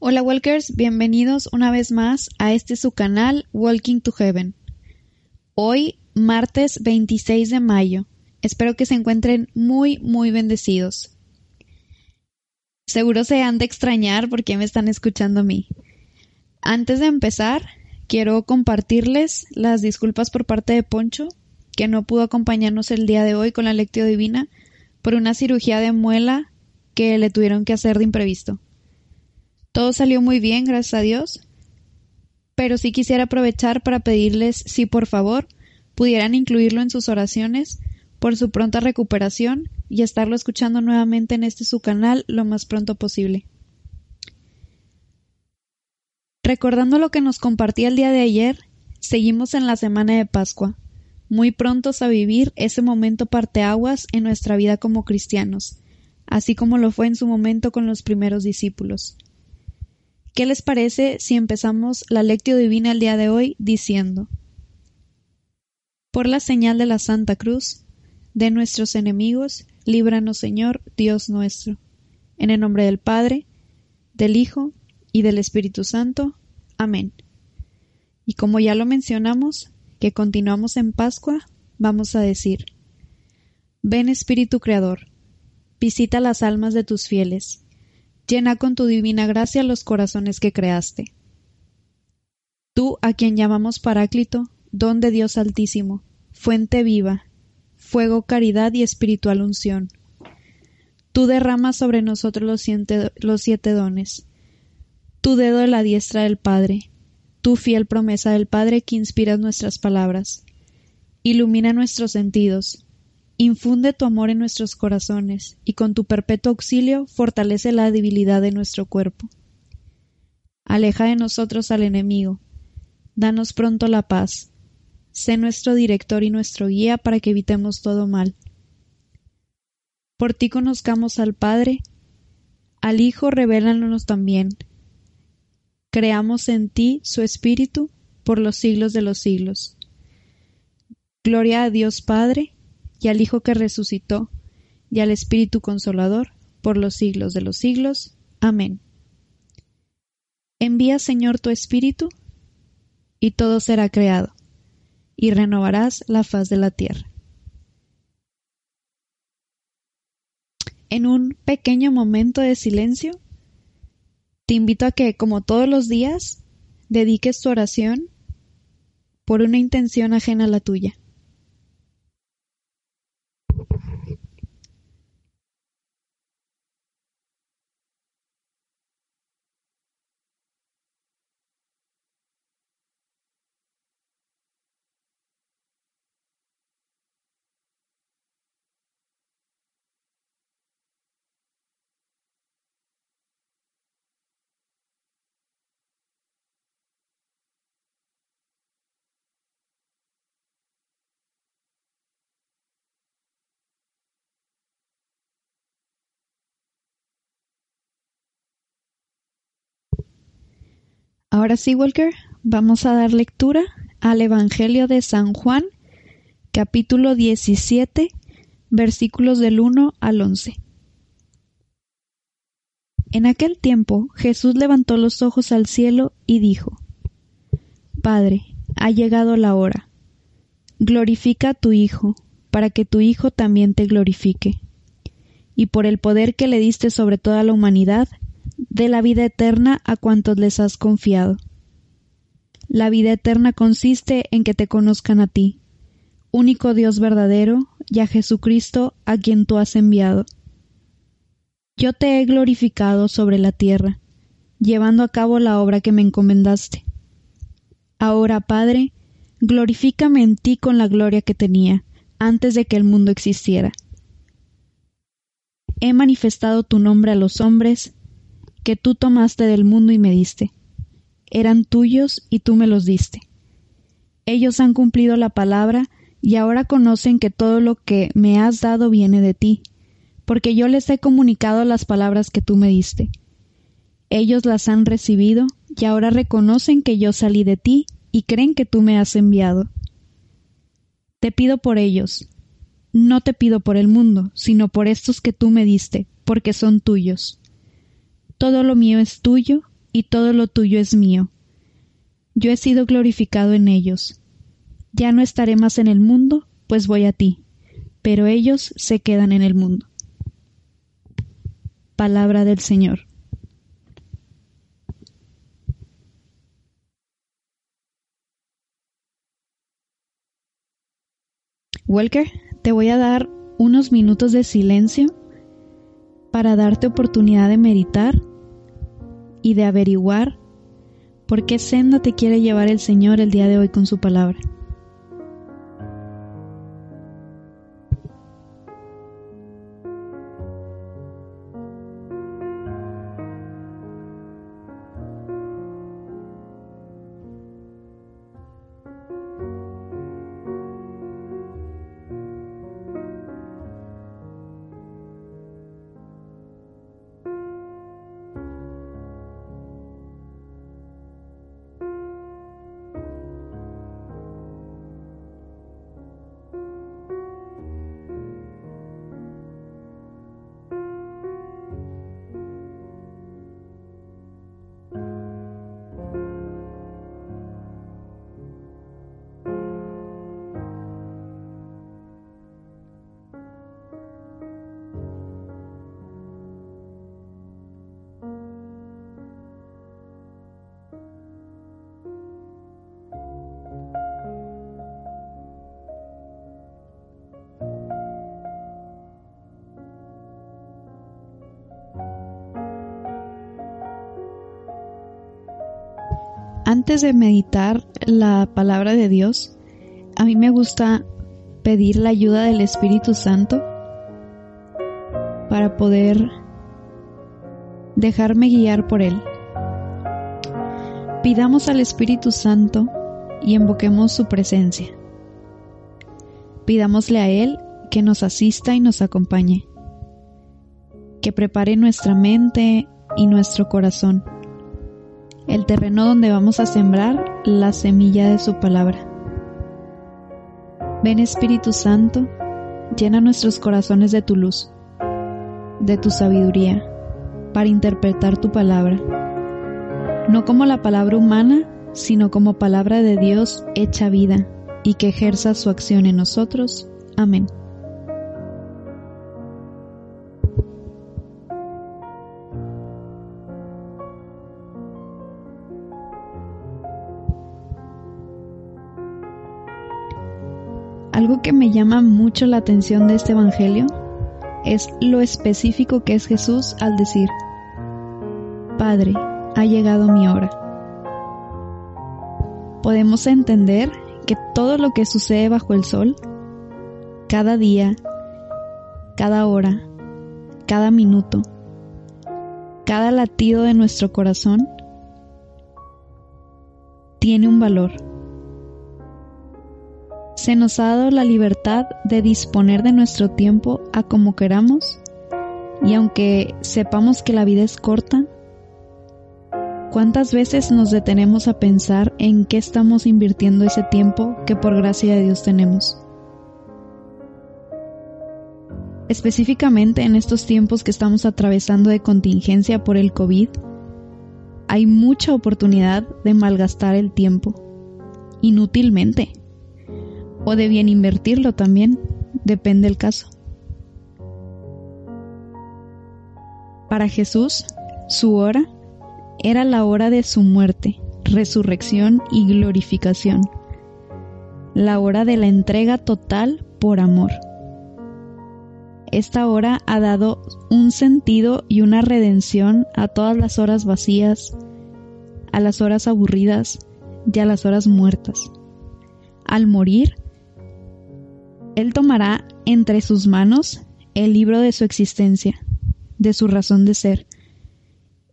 Hola Walkers, bienvenidos una vez más a este su canal Walking to Heaven. Hoy, martes 26 de mayo. Espero que se encuentren muy, muy bendecidos. Seguro se han de extrañar porque me están escuchando a mí. Antes de empezar, quiero compartirles las disculpas por parte de Poncho, que no pudo acompañarnos el día de hoy con la lectio divina por una cirugía de muela que le tuvieron que hacer de imprevisto. Todo salió muy bien, gracias a Dios, pero sí quisiera aprovechar para pedirles si por favor pudieran incluirlo en sus oraciones por su pronta recuperación y estarlo escuchando nuevamente en este su canal lo más pronto posible. Recordando lo que nos compartía el día de ayer, seguimos en la semana de Pascua, muy prontos a vivir ese momento parteaguas en nuestra vida como cristianos, así como lo fue en su momento con los primeros discípulos. ¿Qué les parece si empezamos la lectio divina el día de hoy diciendo Por la señal de la Santa Cruz, de nuestros enemigos, líbranos Señor, Dios nuestro. En el nombre del Padre, del Hijo y del Espíritu Santo. Amén. Y como ya lo mencionamos, que continuamos en Pascua, vamos a decir, Ven Espíritu Creador, visita las almas de tus fieles, llena con tu divina gracia los corazones que creaste. Tú, a quien llamamos Paráclito, don de Dios Altísimo, fuente viva, fuego, caridad y espiritual unción. Tú derramas sobre nosotros los siete, dones. Tu dedo de la diestra del Padre, tu fiel promesa del Padre que inspiras nuestras palabras. Ilumina nuestros sentidos, infunde tu amor en nuestros corazones y con tu perpetuo auxilio fortalece la debilidad de nuestro cuerpo. Aleja de nosotros al enemigo, danos pronto la paz, sé nuestro director y nuestro guía para que evitemos todo mal. Por ti conozcamos al Padre, al Hijo revélanos también. Creamos en ti su Espíritu por los siglos de los siglos. Gloria a Dios Padre, y al Hijo que resucitó, y al Espíritu Consolador, por los siglos de los siglos. Amén. Envía, Señor, tu Espíritu, y todo será creado y renovarás la faz de la tierra. En un pequeño momento de silencio, te invito a que, como todos los días, dediques tu oración por una intención ajena a la tuya. Ahora sí, Walker, vamos a dar lectura al Evangelio de San Juan, capítulo 17, versículos del 1 al 11. En aquel tiempo Jesús levantó los ojos al cielo y dijo, Padre, ha llegado la hora. Glorifica a tu Hijo, para que tu Hijo también te glorifique. Y por el poder que le diste sobre toda la humanidad, de la vida eterna a cuantos les has confiado. La vida eterna consiste en que te conozcan a ti, único Dios verdadero, y a Jesucristo a quien tú has enviado. Yo te he glorificado sobre la tierra, llevando a cabo la obra que me encomendaste. Ahora, Padre, glorifícame en ti con la gloria que tenía antes de que el mundo existiera. He manifestado tu nombre a los hombres, que tú tomaste del mundo y me diste. Eran tuyos y tú me los diste. Ellos han cumplido la palabra y ahora conocen que todo lo que me has dado viene de ti, porque yo les he comunicado las palabras que tú me diste. Ellos las han recibido y ahora reconocen que yo salí de ti y creen que tú me has enviado. Te pido por ellos. No te pido por el mundo, sino por estos que tú me diste, porque son tuyos. Todo lo mío es tuyo y todo lo tuyo es mío. Yo he sido glorificado en ellos. Ya no estaré más en el mundo, pues voy a ti, pero ellos se quedan en el mundo. Palabra del Señor. Walker, te voy a dar unos minutos de silencio para darte oportunidad de meditar y de averiguar por qué senda te quiere llevar el Señor el día de hoy con su palabra. Antes de meditar la palabra de Dios, a mí me gusta pedir la ayuda del Espíritu Santo para poder dejarme guiar por Él. Pidamos al Espíritu Santo y invoquemos su presencia. Pidámosle a Él que nos asista y nos acompañe, que prepare nuestra mente y nuestro corazón el terreno donde vamos a sembrar la semilla de su palabra. Ven Espíritu Santo, llena nuestros corazones de tu luz, de tu sabiduría, para interpretar tu palabra, no como la palabra humana, sino como palabra de Dios hecha vida y que ejerza su acción en nosotros. Amén. Algo que me llama mucho la atención de este Evangelio es lo específico que es Jesús al decir, Padre, ha llegado mi hora. Podemos entender que todo lo que sucede bajo el sol, cada día, cada hora, cada minuto, cada latido de nuestro corazón, tiene un valor se nos ha dado la libertad de disponer de nuestro tiempo a como queramos y aunque sepamos que la vida es corta, ¿cuántas veces nos detenemos a pensar en qué estamos invirtiendo ese tiempo que por gracia de Dios tenemos? Específicamente en estos tiempos que estamos atravesando de contingencia por el COVID, hay mucha oportunidad de malgastar el tiempo, inútilmente o de bien invertirlo también, depende el caso. Para Jesús, su hora era la hora de su muerte, resurrección y glorificación, la hora de la entrega total por amor. Esta hora ha dado un sentido y una redención a todas las horas vacías, a las horas aburridas y a las horas muertas. Al morir, él tomará entre sus manos el libro de su existencia, de su razón de ser,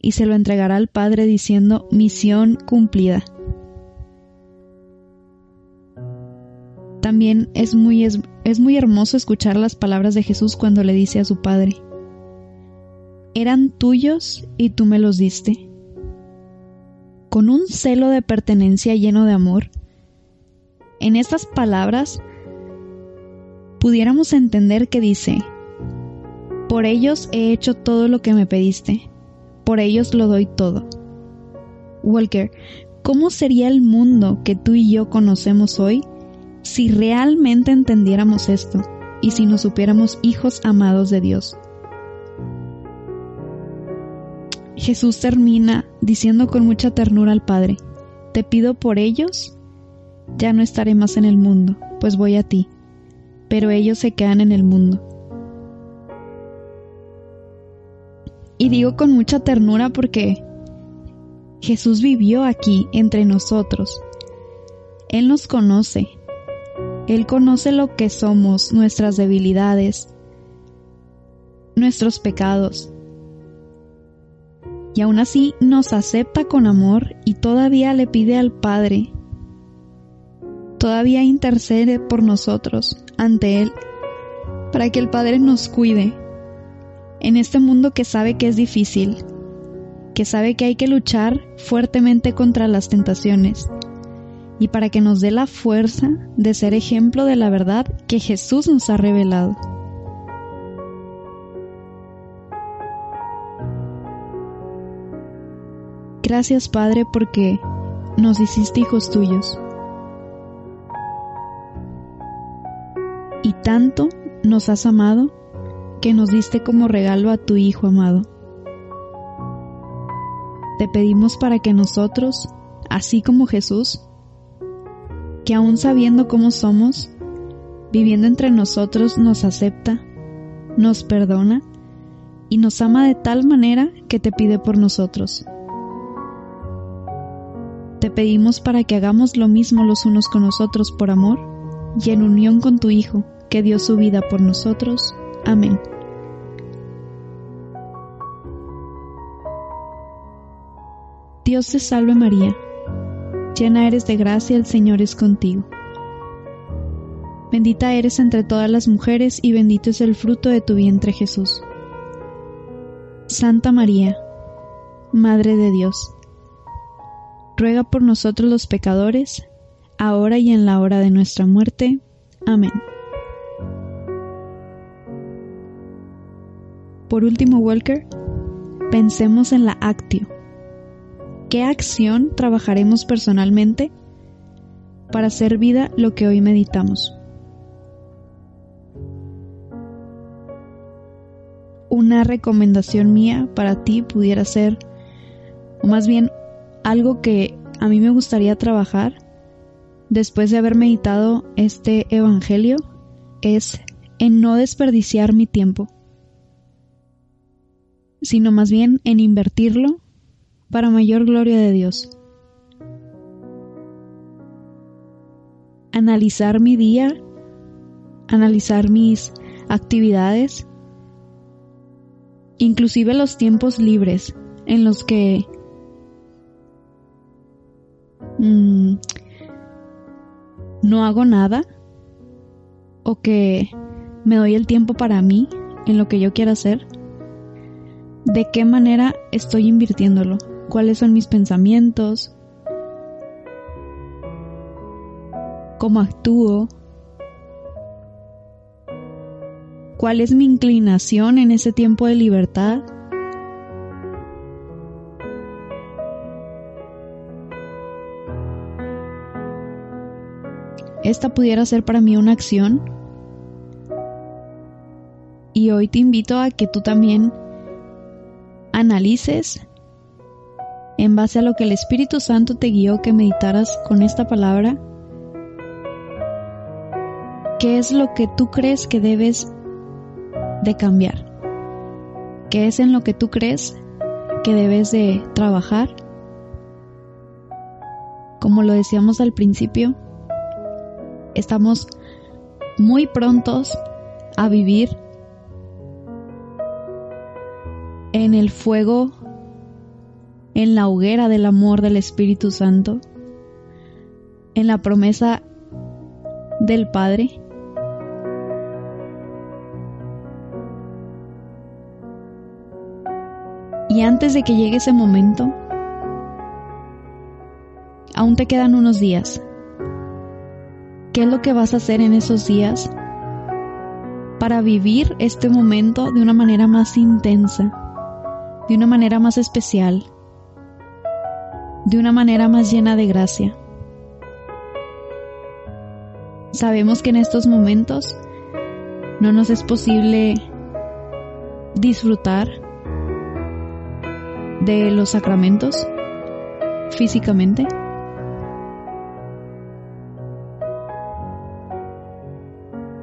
y se lo entregará al Padre diciendo, misión cumplida. También es muy, es, es muy hermoso escuchar las palabras de Jesús cuando le dice a su Padre, eran tuyos y tú me los diste. Con un celo de pertenencia lleno de amor, en estas palabras pudiéramos entender que dice, por ellos he hecho todo lo que me pediste, por ellos lo doy todo. Walker, ¿cómo sería el mundo que tú y yo conocemos hoy si realmente entendiéramos esto y si nos supiéramos hijos amados de Dios? Jesús termina diciendo con mucha ternura al Padre, te pido por ellos, ya no estaré más en el mundo, pues voy a ti, pero ellos se quedan en el mundo. Y digo con mucha ternura porque Jesús vivió aquí entre nosotros. Él nos conoce. Él conoce lo que somos, nuestras debilidades, nuestros pecados y aún así nos acepta con amor y todavía le pide al Padre, todavía intercede por nosotros ante Él, para que el Padre nos cuide en este mundo que sabe que es difícil, que sabe que hay que luchar fuertemente contra las tentaciones, y para que nos dé la fuerza de ser ejemplo de la verdad que Jesús nos ha revelado. Gracias Padre porque nos hiciste hijos tuyos. Y tanto nos has amado que nos diste como regalo a tu Hijo amado. Te pedimos para que nosotros, así como Jesús, que aún sabiendo cómo somos, viviendo entre nosotros nos acepta, nos perdona y nos ama de tal manera que te pide por nosotros te pedimos para que hagamos lo mismo los unos con los otros por amor y en unión con tu Hijo, que dio su vida por nosotros. Amén. Dios te salve María, llena eres de gracia, el Señor es contigo. Bendita eres entre todas las mujeres y bendito es el fruto de tu vientre Jesús. Santa María, Madre de Dios, ruega por nosotros los pecadores, ahora y en la hora de nuestra muerte. Amén. Por último, Walker, pensemos en la actio. ¿Qué acción trabajaremos personalmente para hacer vida lo que hoy meditamos? Una recomendación mía para ti pudiera ser, o más bien algo que a mí me gustaría trabajar después de haber meditado este Evangelio es en no desperdiciar mi tiempo, sino más bien en invertirlo para mayor gloria de Dios. Analizar mi día, analizar mis actividades, inclusive los tiempos libres en los que Mm, no hago nada o que me doy el tiempo para mí en lo que yo quiera hacer, de qué manera estoy invirtiéndolo, cuáles son mis pensamientos, cómo actúo, cuál es mi inclinación en ese tiempo de libertad esta pudiera ser para mí una acción. Y hoy te invito a que tú también analices en base a lo que el Espíritu Santo te guió que meditaras con esta palabra, qué es lo que tú crees que debes de cambiar, qué es en lo que tú crees que debes de trabajar. Como lo decíamos al principio, estamos muy prontos a vivir en el fuego en la hoguera del amor del Espíritu Santo, en la promesa del Padre. Y antes de que llegue ese momento, aún te quedan unos días. ¿Qué es lo que vas a hacer en esos días para vivir este momento de una manera más intensa, de una manera más especial, de una manera más llena de gracia? Sabemos que en estos momentos no nos es posible disfrutar de los sacramentos físicamente.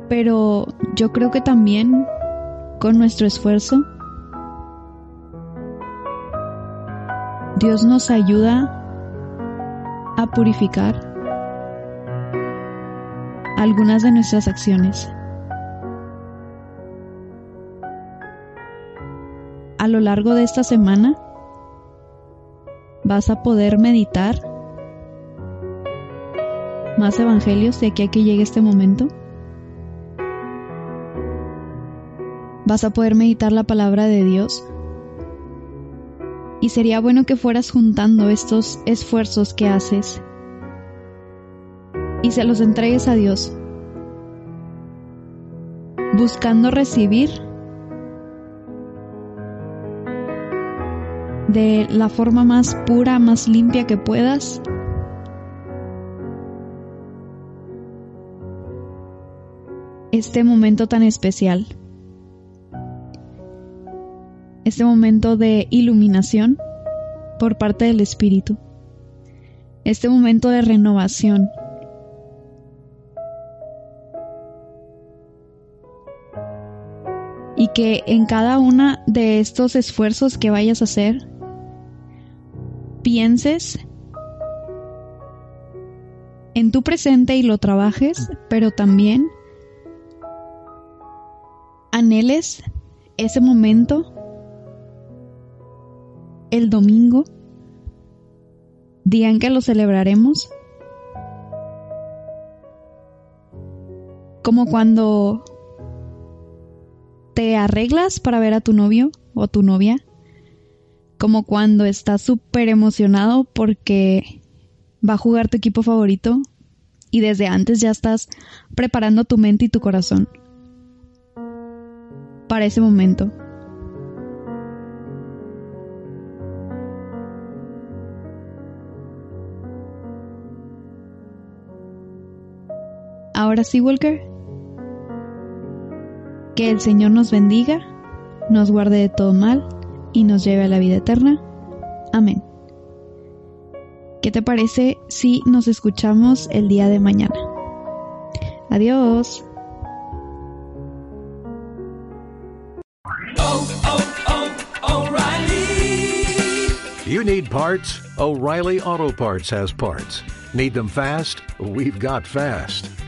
Pero yo creo que también con nuestro esfuerzo Dios nos ayuda a purificar algunas de nuestras acciones. A lo largo de esta semana vas a poder meditar más evangelios de aquí a que llegue este momento. Vas a poder meditar la palabra de Dios. Y sería bueno que fueras juntando estos esfuerzos que haces y se los entregues a Dios, buscando recibir de la forma más pura, más limpia que puedas. Este momento tan especial. Este momento de iluminación por parte del Espíritu. Este momento de renovación. Y que en cada una de estos esfuerzos que vayas a hacer, pienses en tu presente y lo trabajes, pero también anheles ese momento el domingo, día en que lo celebraremos, como cuando te arreglas para ver a tu novio o tu novia como cuando estás súper emocionado porque va a jugar tu equipo favorito y desde antes ya estás preparando tu mente y tu corazón para ese momento. Ahora sí, Walker. Que el Señor nos bendiga, nos guarde de todo mal y nos lleve a la vida eterna. Amén. ¿Qué te parece si nos escuchamos el día de mañana? Adiós. You need parts? O'Reilly Auto Parts has parts. Need them fast? We've got fast.